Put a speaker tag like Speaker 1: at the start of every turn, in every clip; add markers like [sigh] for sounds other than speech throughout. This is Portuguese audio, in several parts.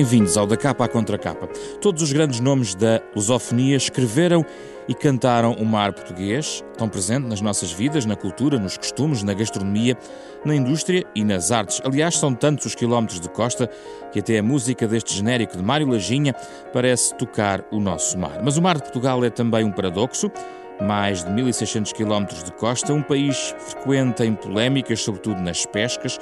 Speaker 1: Bem-vindos ao Da Capa à Contra Capa. Todos os grandes nomes da lusofonia escreveram e cantaram o mar português, tão presente nas nossas vidas, na cultura, nos costumes, na gastronomia, na indústria e nas artes. Aliás, são tantos os quilómetros de costa que até a música deste genérico de Mário Lajinha parece tocar o nosso mar. Mas o mar de Portugal é também um paradoxo. Mais de 1.600 quilómetros de costa, um país frequente em polémicas, sobretudo nas pescas,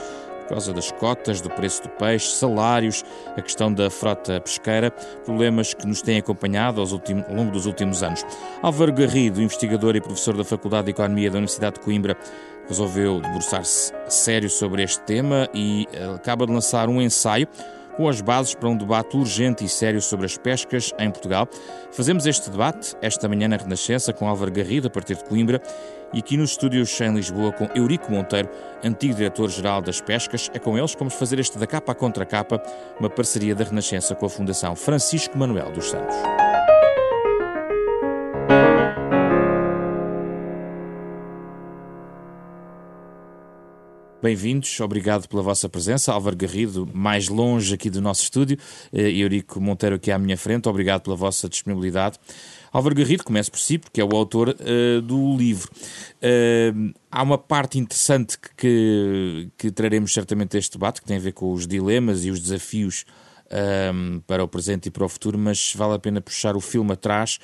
Speaker 1: por causa das cotas, do preço do peixe, salários, a questão da frota pesqueira, problemas que nos têm acompanhado ao longo dos últimos anos. Álvaro Garrido, investigador e professor da Faculdade de Economia da Universidade de Coimbra, resolveu debruçar-se sério sobre este tema e eh, acaba de lançar um ensaio com as bases para um debate urgente e sério sobre as pescas em Portugal. Fazemos este debate esta manhã na Renascença com Álvaro Garrido, a partir de Coimbra, e aqui nos estúdios em Lisboa com Eurico Monteiro, antigo diretor-geral das pescas. É com eles que vamos fazer este da capa à contra capa, uma parceria da Renascença com a Fundação Francisco Manuel dos Santos. Bem-vindos, obrigado pela vossa presença. Álvaro Garrido, mais longe aqui do nosso estúdio, e eh, Eurico Monteiro aqui à minha frente, obrigado pela vossa disponibilidade. Álvaro Garrido, começo por si, porque é o autor uh, do livro. Uh, há uma parte interessante que, que, traremos certamente este debate, que tem a ver com os dilemas e os desafios um, para o presente e para o futuro, mas vale a pena puxar o filme atrás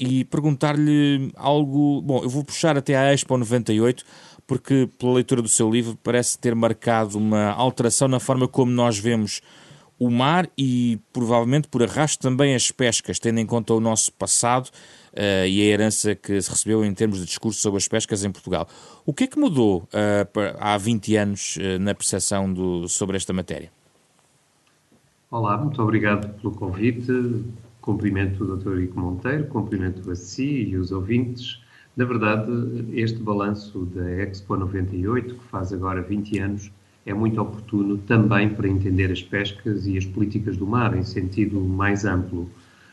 Speaker 1: e perguntar-lhe algo. Bom, eu vou puxar até à Expo 98, porque pela leitura do seu livro parece ter marcado uma alteração na forma como nós vemos o mar e provavelmente por arrasto também as pescas, tendo em conta o nosso passado uh, e a herança que se recebeu em termos de discurso sobre as pescas em Portugal. O que é que mudou uh, há 20 anos uh, na percepção do, sobre esta matéria?
Speaker 2: Olá, muito obrigado pelo convite. Cumprimento o Dr. Ico Monteiro, cumprimento a si e os ouvintes. Na verdade, este balanço da Expo 98, que faz agora 20 anos, é muito oportuno também para entender as pescas e as políticas do mar em sentido mais amplo.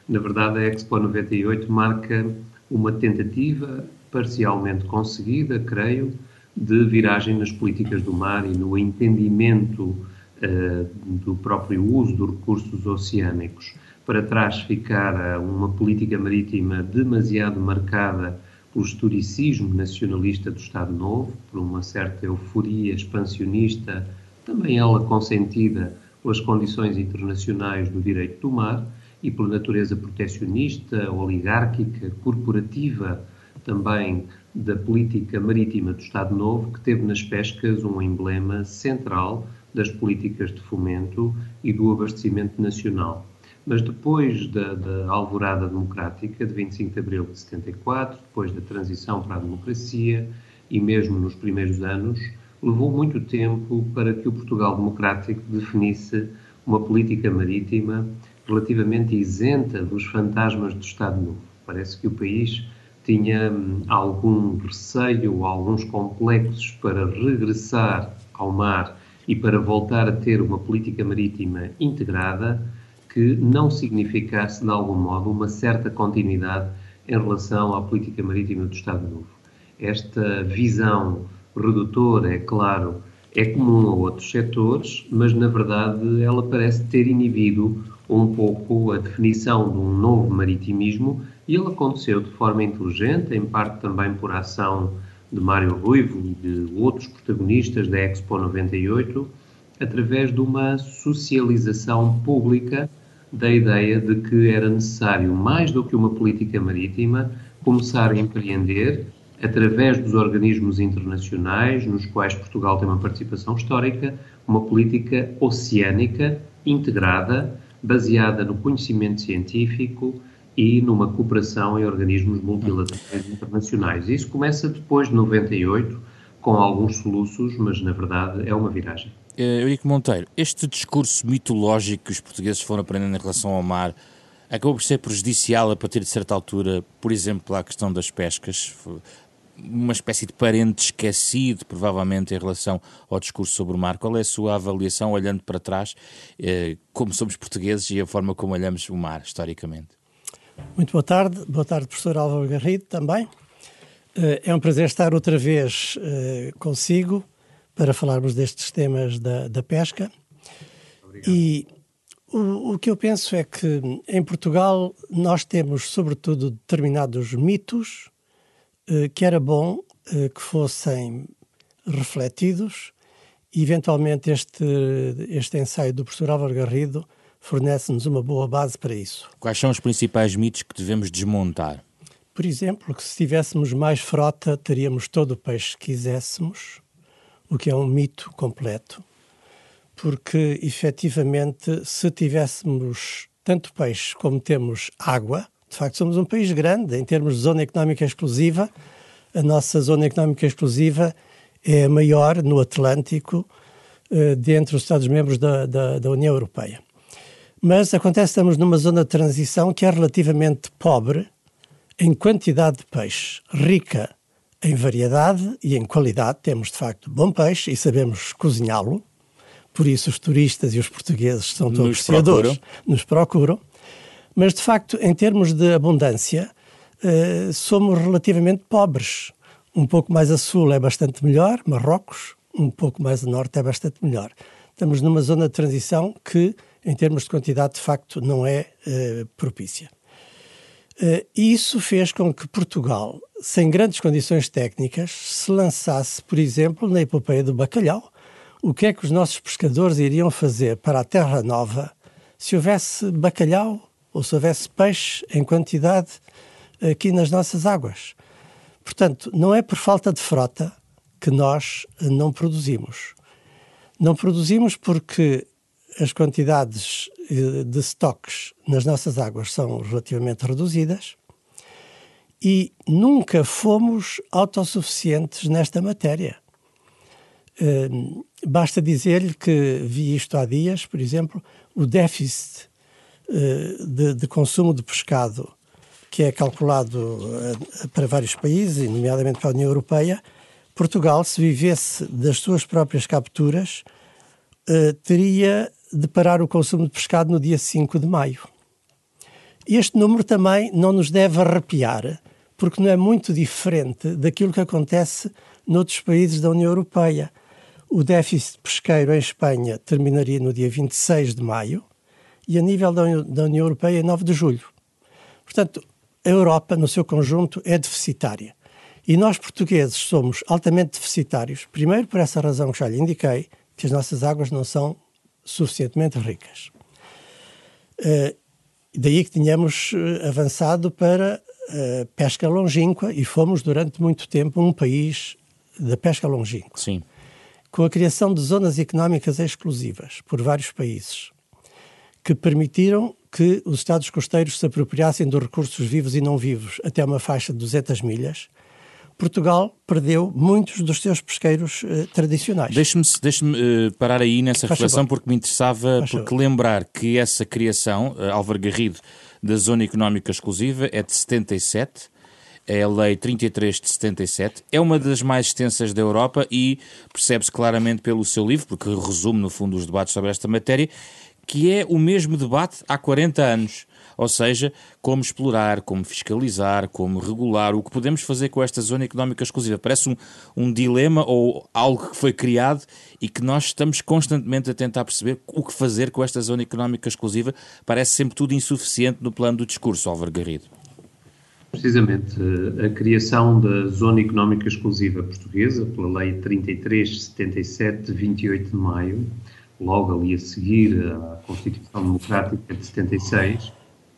Speaker 2: Na verdade, a Expo 98 marca uma tentativa parcialmente conseguida, creio, de viragem nas políticas do mar e no entendimento uh, do próprio uso dos recursos oceânicos. Para trás ficara uma política marítima demasiado marcada pelo historicismo nacionalista do Estado Novo, por uma certa euforia expansionista, também ela consentida pelas condições internacionais do direito do mar e por natureza protecionista, oligárquica, corporativa, também da política marítima do Estado Novo, que teve nas pescas um emblema central das políticas de fomento e do abastecimento nacional. Mas depois da, da, alvorada democrática de 25 de abril de 74, depois da transição para a democracia e mesmo nos primeiros anos, levou muito tempo para que o Portugal democrático definisse uma política marítima relativamente isenta dos fantasmas do Estado Novo. Parece que o país tinha hum, algum receio, alguns complexos para regressar ao mar e para voltar a ter uma política marítima integrada que não significasse, de algum modo, uma certa continuidade em relação à política marítima do Estado Novo. Esta visão redutora, é claro, é comum a outros setores, mas na verdade ela parece ter inibido um pouco a definição de um novo maritimismo e ele aconteceu de forma inteligente, em parte também por ação de Mário Ruivo e de outros protagonistas da Expo 98, através de uma socialização pública da ideia de que era necessário, mais do que uma política marítima, começar a empreender, através dos organismos internacionais, nos quais Portugal tem uma participação histórica, uma política oceânica integrada, baseada no conhecimento científico e numa cooperação em organismos multilaterais internacionais. Isso começa depois de 98, com alguns soluços, mas na verdade é uma viragem.
Speaker 1: Eh, Eurico Monteiro, este discurso mitológico que os portugueses foram aprendendo em relação ao mar acabou por ser prejudicial a partir de certa altura, por exemplo, à questão das pescas, uma espécie de parente esquecido, provavelmente, em relação ao discurso sobre o mar. Qual é a sua avaliação, olhando para trás, eh, como somos portugueses e a forma como olhamos o mar, historicamente?
Speaker 3: Muito boa tarde. Boa tarde, professor Álvaro Garrido, também. Eh, é um prazer estar outra vez consigo para falarmos destes temas da, da pesca. Obrigado. E O, o, que eu penso é que em Portugal nós temos, sobretudo, determinados mitos eh, que era bom eh, que fossem refletidos e, eventualmente, este, este ensaio do professor Álvaro Garrido fornece-nos uma boa base para isso.
Speaker 1: Quais são os principais mitos que devemos desmontar?
Speaker 3: Por exemplo, que se tivéssemos mais frota, teríamos todo o peixe que quiséssemos, o que é um mito completo, porque efetivamente, se tivéssemos tanto peixe como temos água, de facto somos um país grande em termos de zona económica exclusiva. A nossa zona económica exclusiva é a maior no Atlântico, eh, dentre os Estados-membros da, da, da União Europeia. Mas acontece que estamos numa zona de transição que é relativamente pobre em quantidade de peixe, rica em variedade e em qualidade. Temos, de facto, bom peixe e sabemos cozinhá-lo. Por isso, os turistas e os portugueses são todos nos apreciadores, procuram. nos procuram. Mas, de facto, em termos de abundância, uh, somos relativamente pobres. Um pouco mais a sul é bastante melhor, Marrocos, um pouco mais a norte é bastante melhor. Estamos numa zona de transição que em termos de quantidade, de facto, não é uh, propícia. Uh, isso fez com que Portugal, sem grandes condições técnicas, se lançasse, por exemplo, na epopeia do bacalhau. O que é que os nossos pescadores iriam fazer para a Terra Nova se houvesse bacalhau ou se houvesse peixe em quantidade aqui nas nossas águas? Portanto, não é por falta de frota que nós não produzimos. Não produzimos porque as quantidades eh, de estoques nas nossas águas são relativamente reduzidas e nunca fomos autossuficientes nesta matéria. Eh, basta dizer-lhe que vi isto há dias, por exemplo, o déficit eh, de, de consumo de pescado que é calculado para vários países, nomeadamente para a União Europeia, Portugal, se vivesse das suas próprias capturas, teria de parar o consumo de pescado no dia 5 de maio. Este número também não nos deve arrepiar, porque não é muito diferente daquilo que acontece noutros países da União Europeia. O déficit pesqueiro em Espanha terminaria no dia 26 de maio e a nível da União Europeia, 9 de julho. Portanto, a Europa, no seu conjunto, é deficitária. E nós, portugueses, somos altamente deficitários, primeiro por essa razão que já lhe indiquei, que as nossas águas não são suficientemente ricas. Uh, daí que tínhamos eh, avançado para a pesca longínqua e fomos durante muito tempo um país da pesca longínqua.
Speaker 1: Sim.
Speaker 3: Com a criação de zonas económicas exclusivas por vários países, que permitiram que os Estados costeiros se apropriassem dos recursos vivos e não vivos até uma faixa de 200 milhas, Portugal perdeu muitos dos seus pesqueiros uh, tradicionais.
Speaker 1: Deixe-me deixe uh, parar aí nessa Faz reflexão, porque me interessava, Faz porque lembrar que essa criação, uh, Álvaro Garrido, da Zona Económica Exclusiva, é de 77, é a Lei 33 de 77, é uma das mais extensas da Europa e percebe-se claramente pelo seu livro, porque resume, no fundo, os debates sobre esta matéria, que é o mesmo debate há 40 anos ou seja, como explorar, como fiscalizar, como regular, o que podemos fazer com esta zona económica exclusiva. Parece um, um dilema ou algo que foi criado e que nós estamos constantemente a tentar perceber o que fazer com esta zona económica exclusiva. Parece sempre tudo insuficiente no plano do discurso, Álvaro Garrido.
Speaker 2: Precisamente, a criação da Zona Económica Exclusiva Portuguesa, pela Lei 3377 de 28 de maio, logo ali a seguir à Constituição Democrática de 76,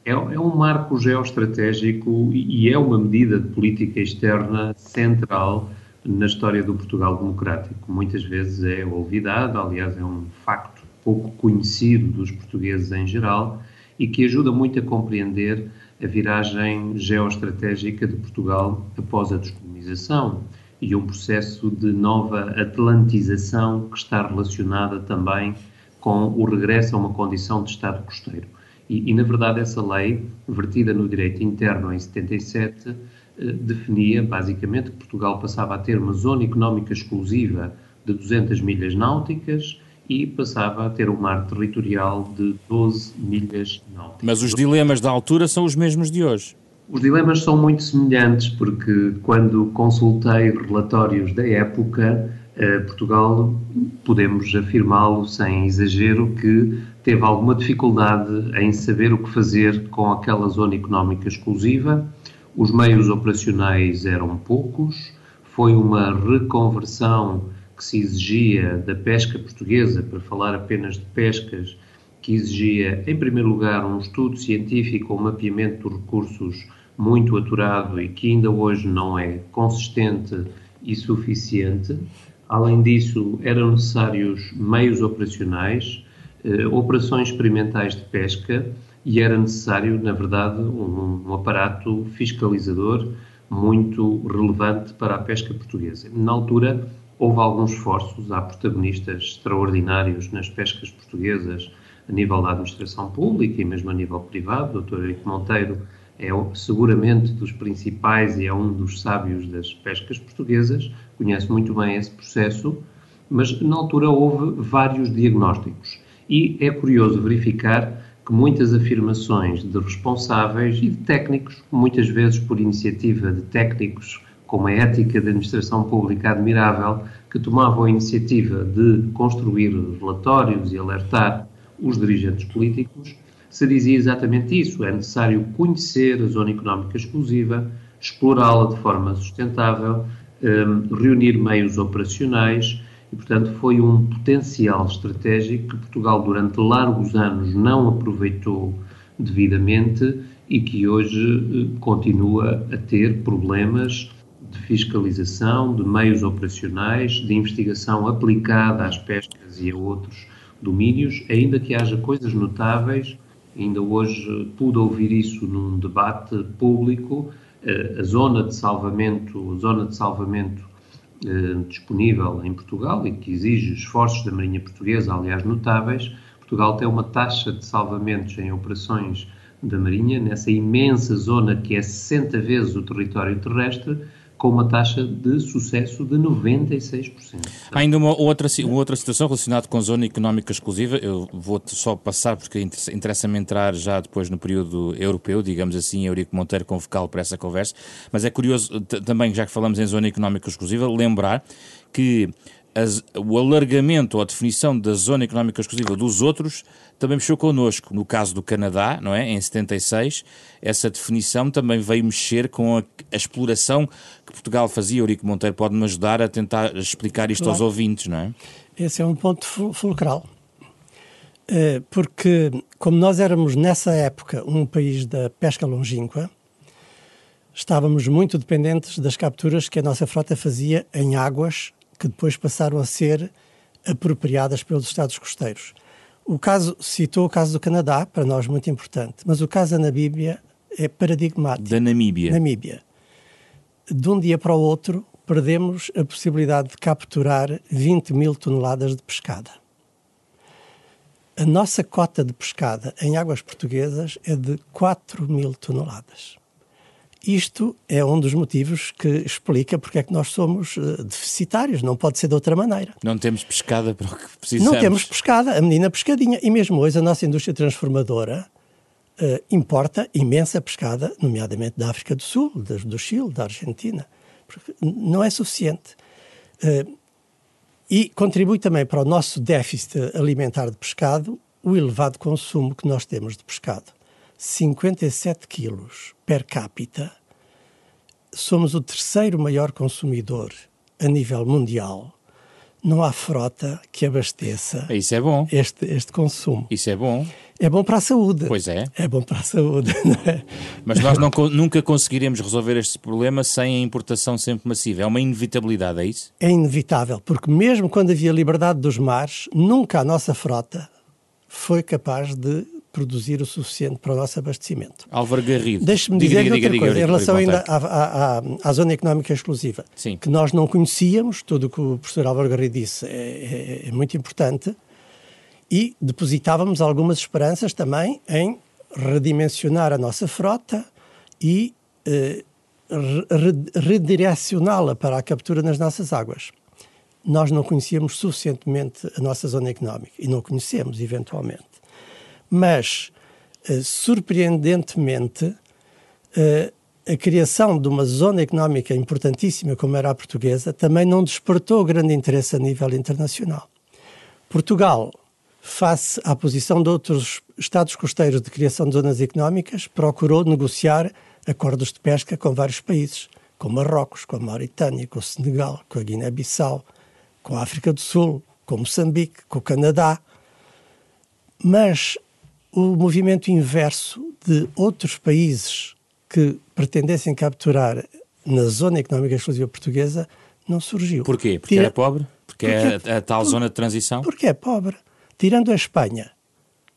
Speaker 2: é, é um marco geoestratégico e é uma medida de política externa central na história do Portugal democrático. Muitas vezes é olvidado, aliás, é um facto pouco conhecido dos portugueses em geral e que ajuda muito a compreender a viragem geoestratégica de Portugal após a descolonização e um processo de nova atlantização que está relacionada também com o regresso a uma condição de Estado costeiro. E, e, na verdade, essa lei, vertida no direito interno em 77, eh, definia basicamente que Portugal passava a ter uma zona económica exclusiva de 200 milhas náuticas e passava a ter um mar territorial de 12 milhas náuticas.
Speaker 1: Mas os dilemas da altura são os mesmos de hoje.
Speaker 2: Os dilemas são muito semelhantes, porque quando consultei relatórios da época, Uh, Portugal, podemos afirmá-lo sem exagero, que teve alguma dificuldade em saber o que fazer com aquela zona económica exclusiva. Os meios operacionais eram poucos, foi uma reconversão que se exigia da pesca portuguesa, para falar apenas de pescas, que exigia, em primeiro lugar, um estudo científico ou mapeamento dos recursos muito aturado e que ainda hoje não é consistente e suficiente. Além disso, eram necessários meios operacionais, operações experimentais de pesca e era necessário, na verdade, um, um aparato fiscalizador muito relevante para a pesca portuguesa. Na altura, houve alguns esforços, há protagonistas extraordinários nas pescas portuguesas a nível da administração pública e mesmo a nível privado. O Dr. Eurico Monteiro é seguramente dos principais e é um dos sábios das pescas portuguesas, conhece muito bem esse processo, mas na altura houve vários diagnósticos e é curioso verificar que muitas afirmações de responsáveis e de técnicos, muitas vezes por iniciativa de técnicos com uma ética de administração pública admirável, que tomavam a iniciativa de construir relatórios e alertar os dirigentes políticos, se dizia exatamente isso. É necessário conhecer a zona económica exclusiva, explorá-la de forma sustentável, um, reunir meios operacionais e, portanto, foi um potencial estratégico que Portugal, durante largos anos, não aproveitou devidamente e que hoje uh, continua a ter problemas de fiscalização, de meios operacionais, de investigação aplicada às pescas e a outros domínios, ainda que haja coisas notáveis. Ainda hoje pude ouvir isso num debate público. Eh, a zona de salvamento, a zona de salvamento eh, disponível em Portugal e que exige esforços da Marinha Portuguesa, aliás, notáveis. Portugal tem uma taxa de salvamentos em operações da Marinha, nessa imensa zona que é 60 vezes o território terrestre, com uma taxa de sucesso de 96%.
Speaker 1: Há ainda uma outra, uma outra situação relacionada com a zona económica exclusiva, eu vou só passar porque interessa-me entrar já depois no período europeu, digamos assim, Eurico Monteiro convocá-lo para essa conversa, mas é curioso também, já que falamos em zona económica exclusiva, lembrar que as, o alargamento ou a definição da zona económica exclusiva dos outros também mexeu connosco. No caso do Canadá, não é? Em 76, essa definição também veio mexer com a, a exploração que Portugal fazia. Eurico Monteiro pode-me ajudar a tentar explicar isto claro. aos ouvintes, não é?
Speaker 3: Esse é um ponto fulcral. Eh, porque, como nós éramos nessa época um país da pesca longínqua, estávamos muito dependentes das capturas que a nossa frota fazia em águas que depois passaram a ser apropriadas pelos Estados costeiros. O caso, citou o caso do Canadá, para nós muito importante, mas o caso da Namíbia é paradigmático.
Speaker 1: Da Namíbia.
Speaker 3: Namíbia. De um dia para o outro, perdemos a possibilidade de capturar 20 mil toneladas de pescada. A nossa cota de pescada em águas portuguesas é de 4 mil toneladas. Isto é um dos motivos que explica porque é que nós somos uh, deficitários, não pode ser de outra maneira.
Speaker 1: Não temos pescada para o que precisamos.
Speaker 3: Não temos pescada, a menina pescadinha. E mesmo hoje a nossa indústria transformadora uh, importa imensa pescada, nomeadamente da África do Sul, do, Chile, da Argentina. Não é suficiente. Uh, e contribui também para o nosso déficit alimentar de pescado o elevado consumo que nós temos de pescado. 57 quilos per capita, somos o terceiro maior consumidor a nível mundial. Não há frota que abasteça
Speaker 1: Isso é bom.
Speaker 3: Este, este consumo.
Speaker 1: Isso é bom.
Speaker 3: É bom para a saúde.
Speaker 1: Pois é.
Speaker 3: É bom para a saúde. [laughs] É?
Speaker 1: Mas nós não, nunca conseguiremos resolver este problema sem a importação sempre massiva. É uma inevitabilidade, é isso?
Speaker 3: É inevitável, porque mesmo quando havia liberdade dos mares, nunca a nossa frota foi capaz de produzir o suficiente para o nosso abastecimento.
Speaker 1: Álvaro Garrido.
Speaker 3: Deixe-me dizer diga, outra diga, coisa, diga, em relação ainda à, à, à, zona económica exclusiva,
Speaker 1: Sim.
Speaker 3: que nós não conhecíamos, tudo o que o professor Álvaro Garrido disse é, é, é muito importante, e depositávamos algumas esperanças também em redimensionar a nossa frota e eh, redirecioná-la para a captura nas nossas águas. Nós não conhecíamos suficientemente a nossa zona económica e não conhecemos, eventualmente mas, uh, surpreendentemente, uh, a criação de uma zona económica importantíssima como era a portuguesa também não despertou grande interesse a nível internacional. Portugal, face à posição de outros Estados costeiros de criação de zonas económicas, procurou negociar acordos de pesca com vários países, com Marrocos, com a Mauritânia, com o Senegal, com a Guiné-Bissau, com a África do Sul, com Moçambique, com o Canadá. Mas o movimento inverso de outros países que pretendessem capturar na zona económica exclusiva portuguesa não surgiu.
Speaker 1: Porquê? Porque Tira... era pobre? Porque, é porque é a tal por... zona de transição?
Speaker 3: Porque é pobre. Tirando a Espanha,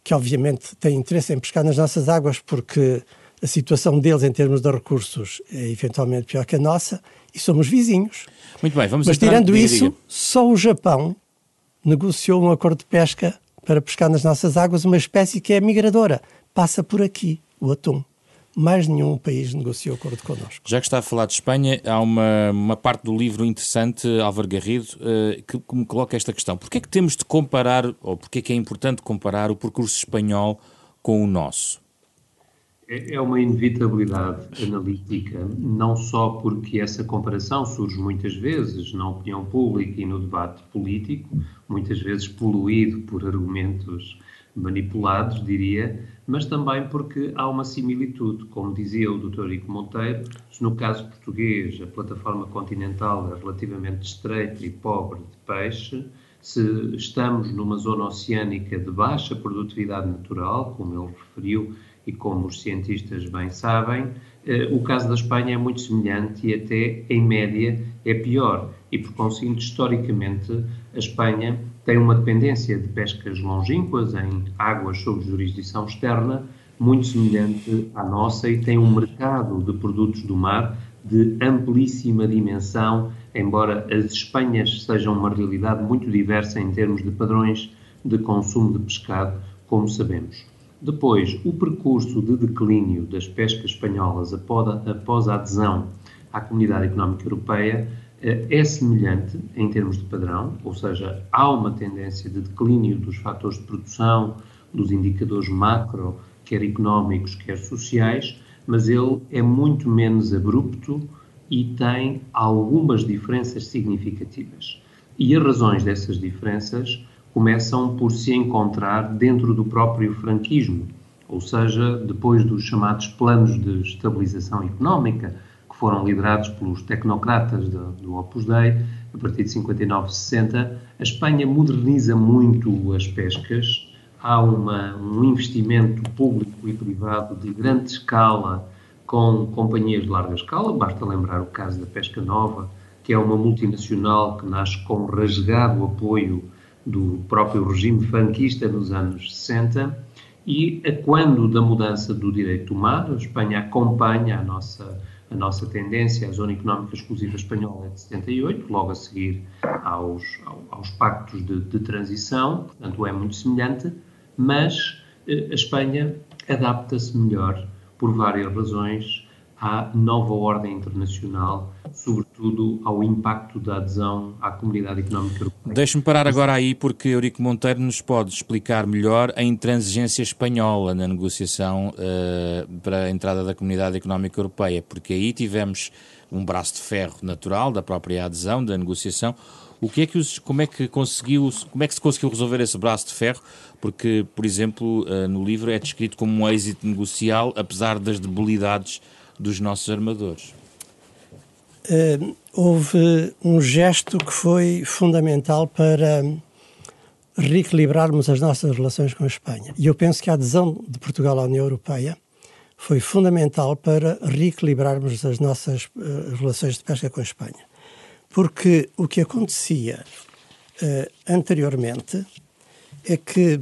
Speaker 3: que obviamente tem interesse em pescar nas nossas águas porque a situação deles em termos de recursos é eventualmente pior que a nossa e somos vizinhos.
Speaker 1: Muito bem, vamos
Speaker 3: Mas tirando isso, diga. só o Japão negociou um acordo de pesca para pescar nas nossas águas uma espécie que é migradora. Passa por aqui, o atum. Mais nenhum país negociou acordo connosco.
Speaker 1: Já que está a falar de Espanha, há uma, uma parte do livro interessante, Álvaro Garrido, uh, que, que me coloca esta questão. Porquê é que temos de comparar, ou porquê é que é importante comparar o percurso espanhol com o nosso?
Speaker 2: É, é uma inevitabilidade analítica, não só porque essa comparação surge muitas vezes na opinião pública e no debate político, muitas vezes poluído por argumentos manipulados, diria, mas também porque há uma similitude. Como dizia o Dr. Rico Monteiro, se no caso português a plataforma continental é relativamente estreita e pobre de peixe, se estamos numa zona oceânica de baixa produtividade natural, como ele referiu, e como os cientistas bem sabem, eh, o caso da Espanha é muito semelhante e até, em média, é pior. E, por conseguinte, historicamente, a Espanha tem uma dependência de pescas longínquas em águas sob jurisdição externa, muito semelhante à nossa, e tem um mercado de produtos do mar de amplíssima dimensão, embora as Espanhas sejam uma realidade muito diversa em termos de padrões de consumo de pescado, como sabemos. Depois, o percurso de declínio das pescas espanholas após a adesão à Comunidade Económica Europeia eh, é semelhante em termos de padrão, ou seja, há uma tendência de declínio dos fatores de produção, dos indicadores macro, quer económicos, quer sociais, mas ele é muito menos abrupto e tem algumas diferenças significativas. E as razões dessas diferenças começam por se encontrar dentro do próprio franquismo, ou seja, depois dos chamados planos de estabilização económica, que foram liderados pelos tecnocratas do, Opus Dei, a partir de 59, 60, a Espanha moderniza muito as pescas, há uma, um investimento público e privado de grande escala com companhias de larga escala, basta lembrar o caso da Pesca Nova, que é uma multinacional que nasce com rasgado apoio do próprio regime franquista nos anos 60 e a quando da mudança do direito mar, a Espanha acompanha a nossa, a nossa tendência, a Zona Económica Exclusiva Espanhola de 78, logo a seguir aos, aos pactos de, de transição, portanto é muito semelhante, mas eh, a Espanha adapta-se melhor por várias razões à nova ordem internacional, sobretudo ao impacto da adesão à Comunidade Económica Europeia.
Speaker 1: Deixe-me parar agora aí, porque Eurico Monteiro nos pode explicar melhor a intransigência espanhola na negociação uh, para a entrada da Comunidade Económica Europeia, porque aí tivemos um braço de ferro natural da própria adesão, da negociação. O que é que os, como é que conseguiu, como é que se conseguiu resolver esse braço de ferro? Porque, por exemplo, uh, no livro é descrito como um êxito negocial, apesar das debilidades dos nossos armadores?
Speaker 3: Uh, houve um gesto que foi fundamental para reequilibrarmos as nossas relações com a Espanha. E eu penso que a adesão de Portugal à União Europeia foi fundamental para reequilibrarmos as nossas uh, relações de pesca com a Espanha. Porque o que acontecia uh, anteriormente é que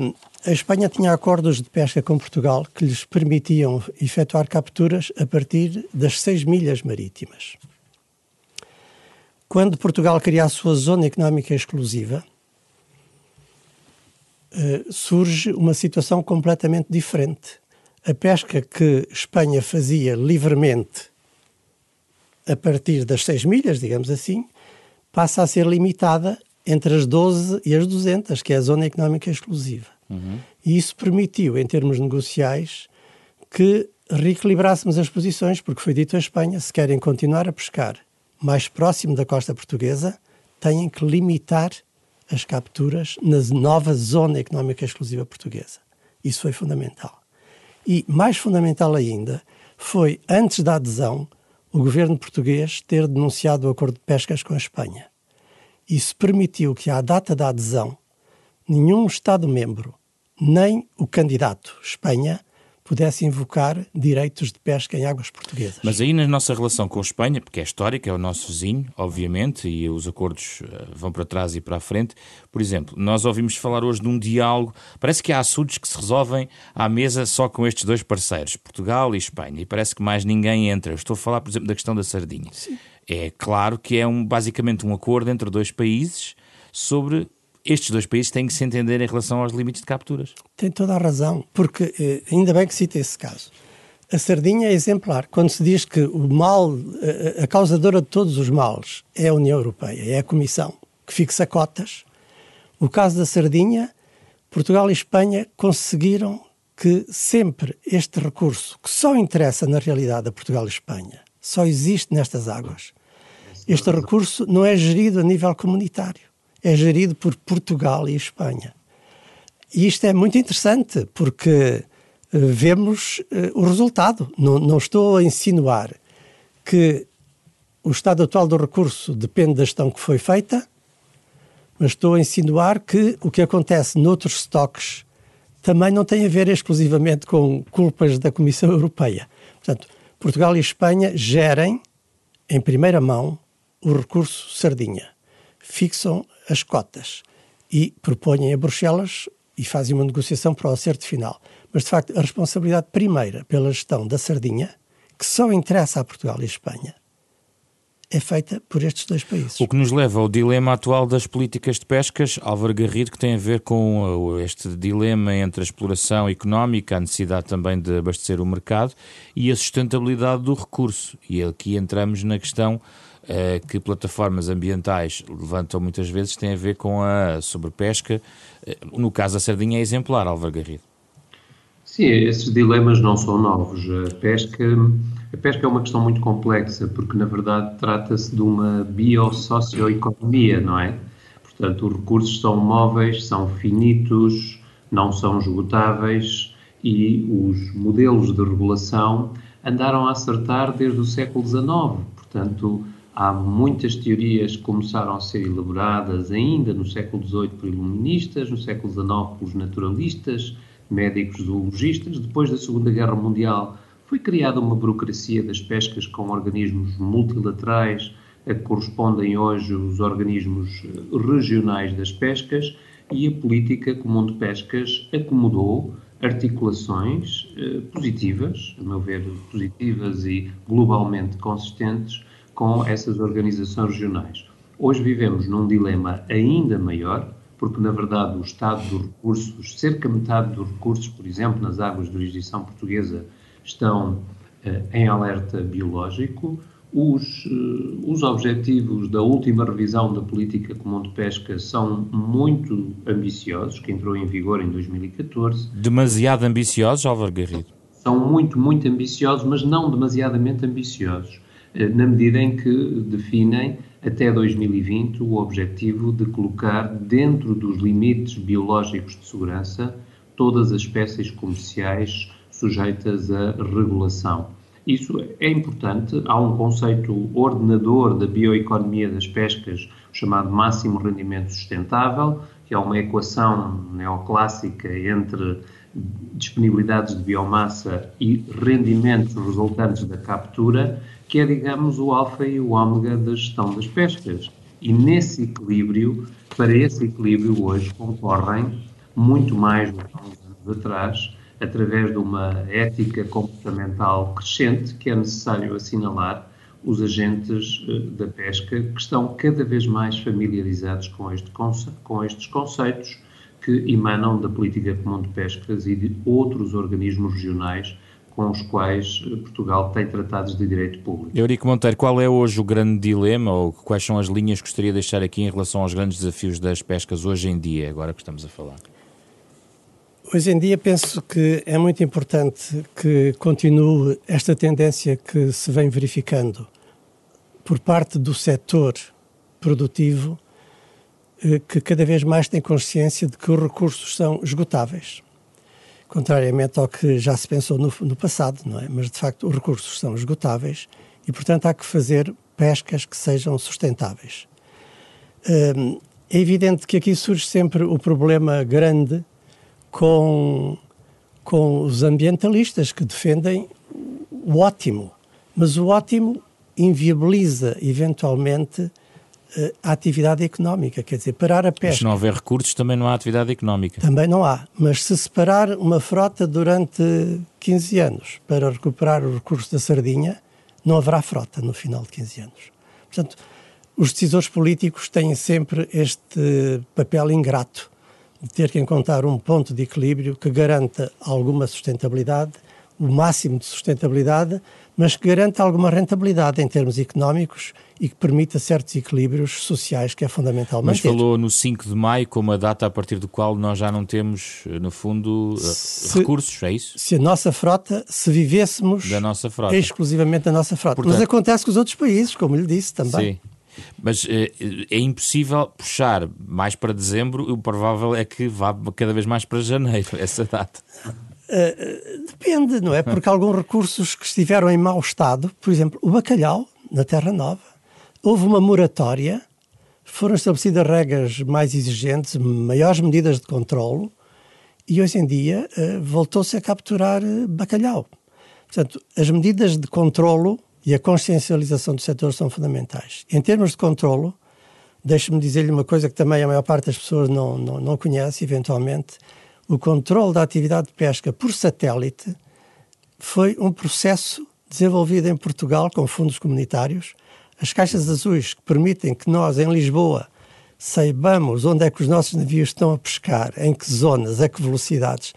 Speaker 3: a Espanha tinha acordos de pesca com Portugal que lhes permitiam efetuar capturas a partir das seis milhas marítimas. Quando Portugal cria a sua zona económica exclusiva, eh, surge uma situação completamente diferente. A pesca que Espanha fazia livremente a partir das seis milhas, digamos assim, passa a ser limitada entre as 12 e as 200, que é a zona económica exclusiva. Uhum. E isso permitiu, em termos negociais, que reequilibrássemos as posições, porque foi dito à Espanha, se querem continuar a pescar mais próximo da costa portuguesa, têm que limitar as capturas na nova zona económica exclusiva portuguesa. Isso foi fundamental. E mais fundamental ainda foi, antes da adesão, o governo português ter denunciado o acordo de pescas com a Espanha. Isso permitiu que, à data da adesão, nenhum Estado-membro, nem o candidato, Espanha, pudesse invocar direitos de pesca em águas portuguesas.
Speaker 1: Mas aí na nossa relação com a Espanha, porque é histórica, é o nosso vizinho, obviamente, e os acordos eh, vão para trás e para a frente. Por exemplo, nós ouvimos falar hoje de um diálogo, parece que há assuntos que se resolvem à mesa só com estes dois parceiros, Portugal e Espanha, e parece que mais ninguém entra. Eu estou a falar, por exemplo, da questão da sardinha. Sim. É claro que é um, basicamente um acordo entre dois países sobre estes dois países têm que se entender em relação aos limites de capturas.
Speaker 3: Tem toda a razão, porque eh, ainda bem que cita esse caso. A sardinha é exemplar. Quando se diz que o mal, a causadora de todos os males é a União Europeia, é a Comissão, que fixa cotas. O caso da sardinha, Portugal e Espanha conseguiram que sempre este recurso, que só interessa na realidade a Portugal e Espanha, só existe nestas águas. Este recurso não é gerido a nível comunitário é gerido por Portugal e Espanha. E isto é muito interessante porque uh, vemos uh, o resultado. Não, não estou a insinuar que o estado atual do recurso depende da gestão que foi feita, mas estou a insinuar que o que acontece noutros estoques também não tem a ver exclusivamente com culpas da Comissão Europeia. Portanto, Portugal e Espanha gerem, em primeira mão, o recurso sardinha. Fixam as cotas e propõem a Bruxelas e fazem uma negociação para o acerto final. Mas, de facto, a responsabilidade primeira pela gestão da sardinha, que só interessa a Portugal e a Espanha, é feita por estes dois países.
Speaker 1: O que nos leva ao dilema atual das políticas de pescas, Álvaro Garrido, que tem a ver com uh, este dilema entre a exploração económica, a necessidade também de abastecer o mercado e a sustentabilidade do recurso. E aqui entramos na questão uh, que plataformas ambientais levantam muitas vezes tem a ver com a sobrepesca. Uh, no caso da sardinha é exemplar, Álvaro Garrido.
Speaker 2: Sim, esses dilemas não são novos. A pesca, a pesca é uma questão muito complexa, porque na verdade trata-se de uma biosocioeconomia, não é? Portanto, os recursos são móveis, são finitos, não são esgotáveis e os modelos de regulação andaram a acertar desde o século XIX. Portanto, Há muitas teorias que começaram a ser elaboradas ainda no século XVIII por iluministas, no século XIX pelos naturalistas, médicos zoologistas. Depois da Segunda Guerra Mundial foi criada uma burocracia das pescas com organismos multilaterais a que correspondem hoje os organismos eh, regionais das pescas e a política comum de pescas acomodou articulações eh, positivas, a meu ver, positivas e globalmente consistentes com essas organizações regionais. Hoje vivemos num dilema ainda maior, porque na verdade o estado dos recursos, cerca de metade dos recursos, por exemplo, nas águas de jurisdição portuguesa, estão uh, em alerta biológico. Os, uh, os objetivos da última revisão da política comum de pesca são muito ambiciosos, que entrou em vigor em 2014.
Speaker 1: Demasiado ambiciosos, Álvaro Garrido?
Speaker 2: São muito, muito ambiciosos, mas não demasiadamente ambiciosos. Na medida em que definem até 2020 o objetivo de colocar dentro dos limites biológicos de segurança todas as espécies comerciais sujeitas à regulação. Isso é importante. Há um conceito ordenador da bioeconomia das pescas, chamado máximo rendimento sustentável, que é uma equação neoclássica entre disponibilidades de biomassa e rendimentos resultantes da captura, que é, digamos, o alfa e o ômega da gestão das pescas. E nesse equilíbrio, para esse equilíbrio hoje concorrem muito mais do que há uns anos atrás, através de uma ética comportamental crescente que é necessário assinalar os agentes eh, da pesca que estão cada vez mais familiarizados com, este, com estes conceitos que emanam da política comum de pescas e de outros organismos regionais com os quais eh, Portugal tem tratados de direito público.
Speaker 1: Eurico Monteiro, qual é hoje o grande dilema ou quais são as linhas que gostaria de deixar aqui em relação aos grandes desafios das pescas hoje em dia, agora que estamos a falar?
Speaker 3: Hoje em dia penso que é muito importante que continue esta tendência que se vem verificando por parte do setor produtivo, eh, que cada vez mais tem consciência de que os recursos são esgotáveis. Contrariamente ao que já se pensou no, no passado, não é? Mas de facto os recursos são esgotáveis e, portanto, há que fazer pescas que sejam sustentáveis. Hum, é evidente que aqui surge sempre o problema grande com, com os ambientalistas que defendem o ótimo, mas o ótimo inviabiliza eventualmente a atividade económica, quer dizer, parar a pesca. Mas
Speaker 1: se não houver recursos, também não há atividade económica.
Speaker 3: Também não há, mas se separar uma frota durante 15 anos para recuperar os recursos da sardinha, não haverá frota no final de 15 anos. Portanto, os decisores políticos têm sempre este papel ingrato de ter que encontrar um ponto de equilíbrio que garanta alguma sustentabilidade, o máximo de sustentabilidade, mas que garanta alguma rentabilidade em termos económicos e que permita certos equilíbrios sociais, que é fundamental
Speaker 1: Mas falou no 5 de maio como a data a partir do qual nós já não temos, no fundo, eh, se, recursos, é isso?
Speaker 3: Se a nossa frota, se vivêssemos
Speaker 1: da nossa frota.
Speaker 3: exclusivamente da nossa frota. Portanto, Mas acontece com os outros países, como lhe disse também.
Speaker 1: Sim. Mas é, é impossível puxar mais para dezembro, o provável é que vá cada vez mais para janeiro, [laughs] essa data.
Speaker 3: Uh, depende, não é? Porque alguns recursos que estiveram em mau estado, por exemplo, o bacalhau, na Terra Nova, houve uma moratória, foram estabelecidas regras mais exigentes, maiores medidas de controlo, e hoje em dia uh, voltou-se a capturar bacalhau. Portanto, as medidas de controlo e a consciencialização do setor são fundamentais. Em termos de controlo, deixe-me dizer-lhe uma coisa que também a maior parte das pessoas não, não, não conhece, eventualmente, o controle da atividade de pesca por satélite foi um processo desenvolvido em Portugal com fundos comunitários. As caixas azuis que permitem que nós, em Lisboa, saibamos onde é que os nossos navios estão a pescar, em que zonas, a que velocidades,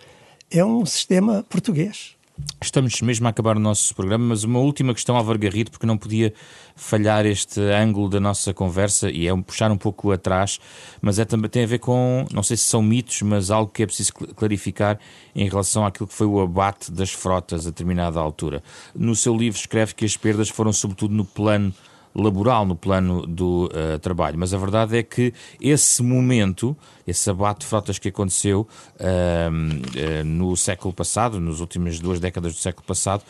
Speaker 3: é um sistema português.
Speaker 1: Estamos mesmo a acabar o nosso programa, mas uma última questão ao Vargarrido, porque não podia falhar este ângulo da nossa conversa e é um, puxar um pouco atrás, mas é, também tem a ver com, não sei se são mitos, mas algo que é preciso clarificar em relação àquilo que foi o abate das frotas a determinada altura. No seu livro escreve que as perdas foram sobretudo no plano laboral no plano do uh, trabalho. Mas a verdade é que esse momento, esse abate de frotas que aconteceu uh, no século passado, nas últimas duas décadas do século passado,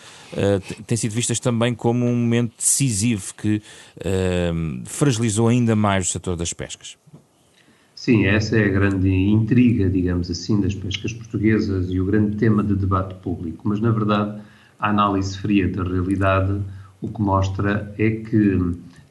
Speaker 1: tem sido vistas também como um momento decisivo que fragilizou ainda mais o setor das pescas.
Speaker 2: Sim, essa é a grande intriga, digamos assim, das pescas portuguesas e o grande tema de debate público. Mas, na verdade, a análise fria da realidade o que mostra é que,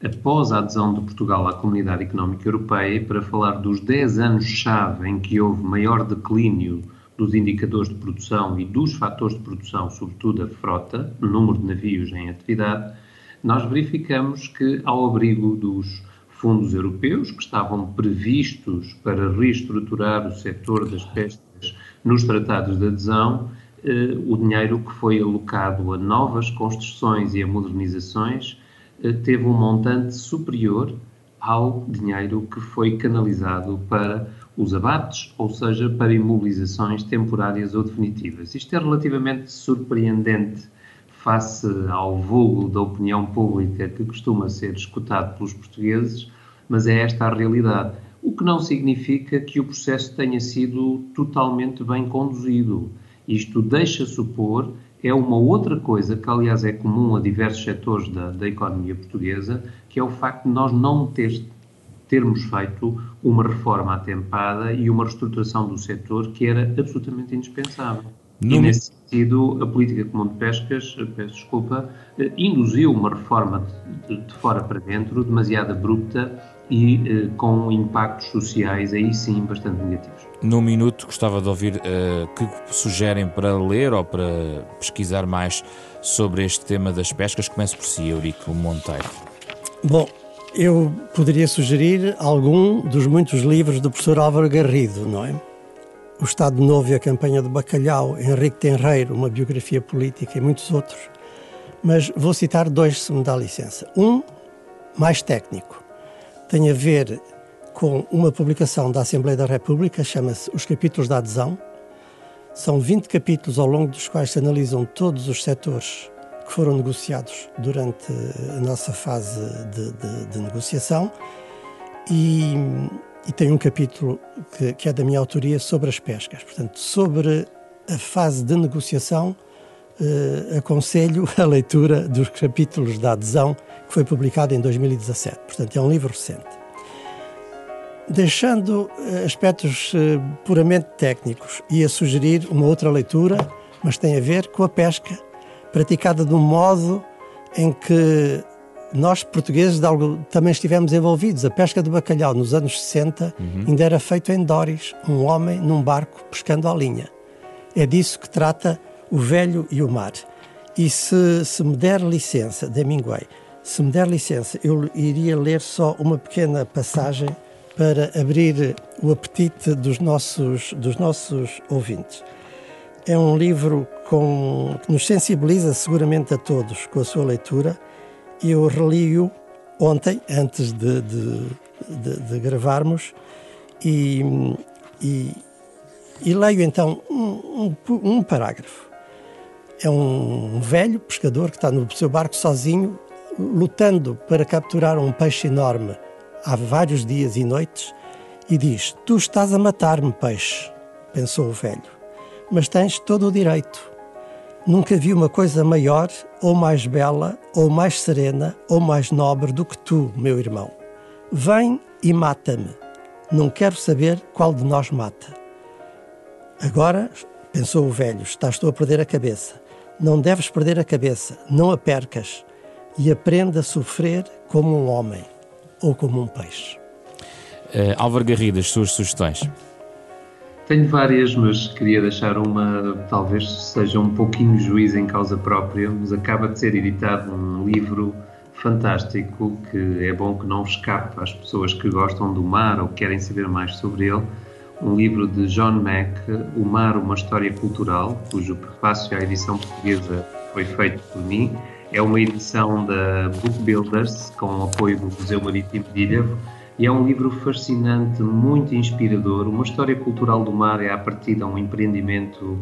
Speaker 2: após a adesão de Portugal à Comunidade Económica Europeia, para falar dos 10 anos-chave em que houve maior declínio dos indicadores de produção e dos fatores de produção, sobretudo a frota, o número de navios em atividade, nós verificamos que, ao abrigo dos fundos europeus, que estavam previstos para reestruturar o setor das pescas nos tratados de adesão, o dinheiro que foi alocado a novas construções e a modernizações eh, teve um montante superior ao dinheiro que foi canalizado para os abates, ou seja, para imobilizações temporárias ou definitivas. Isto é relativamente surpreendente face ao vulgo da opinião pública que costuma ser escutado pelos portugueses, mas é esta a realidade. O que não significa que o processo tenha sido totalmente bem conduzido. Isto deixa supor, é uma outra coisa que, aliás, é comum a diversos setores da, da economia portuguesa, que é o facto de nós não ter, termos feito uma reforma atempada e uma reestruturação do setor que era absolutamente indispensável. E, nesse sentido, a política comum de pescas, peço desculpa, eh, induziu uma reforma de, de fora para dentro demasiado abrupta e eh, com impactos sociais aí sim bastante negativos.
Speaker 1: Num minuto gostava de ouvir uh, que sugerem para ler ou para pesquisar mais sobre este tema das pescas. Comece por si, Eurico Monteiro.
Speaker 3: Bom, eu poderia sugerir algum dos muitos livros do professor Álvaro Garrido, não é? O Estado Novo e a Campanha do Bacalhau, Henrique Tenreiro, uma biografia política e muitos outros. Mas vou citar dois, se me dá licença. Um, mais técnico, tem a ver com uma publicação da Assembleia da República, chama-se Os Capítulos da Adesão, São 20 capítulos ao longo dos quais se analisam todos os setores que foram negociados durante a nossa fase de, de, de negociação e, e, tem um capítulo que, que, é da minha autoria sobre as pescas. Portanto, sobre a fase de negociação, eh, aconselho [laughs] a leitura dos capítulos da adesão que foi publicado em 2017. Portanto, é um livro recente. Deixando eh, aspectos eh, puramente técnicos e a sugerir uma outra leitura, mas tem a ver com a pesca praticada de um modo em que nós, portugueses, algo, também estivemos envolvidos. A pesca do bacalhau nos anos 60 uhum. ainda era feito em Doris, um homem num barco pescando à linha. É disso que trata o velho e o mar. E se, se me der licença, Hemingway, se me der licença, eu iria ler só uma pequena passagem para abrir o apetite dos nossos, dos nossos ouvintes. É um livro com, que nos sensibiliza seguramente a todos com a sua leitura. Eu reli-o ontem, antes de, de, de, de gravarmos, e, e, e, leio então um, um, um parágrafo. É um velho pescador que está no seu barco sozinho, lutando para capturar um peixe enorme há vários dias e noites, e diz: Tu estás a matar-me, peixe, pensou o velho mas tens todo o direito. Nunca vi uma coisa maior, ou mais bela, ou mais serena, ou mais nobre do que tu, meu irmão. Vem e mata-me. Não quero saber qual de nós mata. Agora, pensou o velho, estás tu a perder a cabeça. Não deves perder a cabeça, não a percas. E aprenda a sofrer como um homem ou como um peixe.
Speaker 1: Uh, Álvaro Garrido, as suas sugestões.
Speaker 2: Tenho várias, mas queria deixar uma, talvez seja um pouquinho juiz em causa própria, mas acaba de ser editado um livro fantástico que é bom que não escape às pessoas que gostam do mar ou querem saber mais sobre ele. Um livro de John Mack, O Mar, uma História Cultural, cujo prefácio à edição portuguesa foi feito por mim. É uma edição da Book Builders, com o apoio do Museu Marítimo de Ilhavo e é um livro fascinante, muito inspirador, uma história cultural do mar é a partir de um empreendimento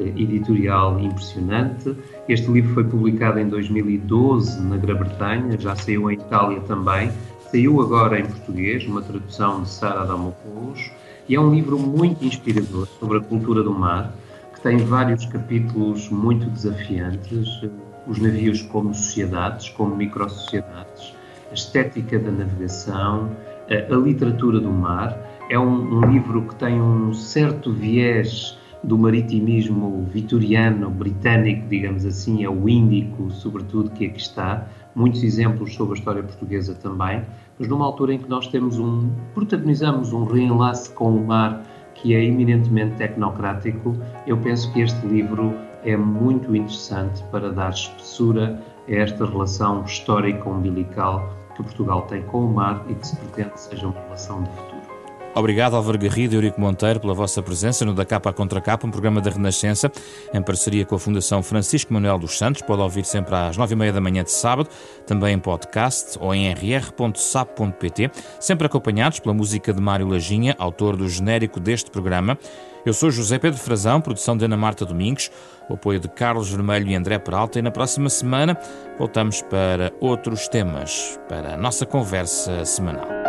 Speaker 2: eh, editorial impressionante. Este livro foi publicado em 2012 na Grã-Bretanha, já saiu em Itália também, saiu agora em português, uma tradução de Sara Damopoulos, e é um livro muito inspirador sobre a cultura do mar, que tem vários capítulos muito desafiantes, os navios como sociedades, como microsociedades, a estética da navegação, a Literatura do Mar. É um, um livro que tem um certo viés do maritimismo vitoriano, britânico, digamos assim, é o índico, sobretudo, que aqui está. Muitos exemplos sobre a história portuguesa também, mas numa altura em que nós temos um, protagonizamos um reenlace com o mar que é eminentemente tecnocrático, eu penso que este livro é muito interessante para dar espessura a esta relação histórica umbilical que Portugal tem com o mar e que se pretende seja uma relação de futuro.
Speaker 1: Obrigado, Álvaro Garrido e Eurico Monteiro, pela vossa presença no Da Capa à Contra Capa, um programa da Renascença, em parceria com a Fundação Francisco Manuel dos Santos. Pode ouvir sempre às nove e meia da manhã de sábado, também em podcast ou em rr.sap.pt, sempre acompanhados pela música de Mário Lajinha, autor do genérico deste programa. Eu sou José Pedro Frazão, produção de Ana Marta Domingos, o apoio de Carlos Vermelho e André Peralta. E na próxima semana voltamos para outros temas, para a nossa conversa semanal.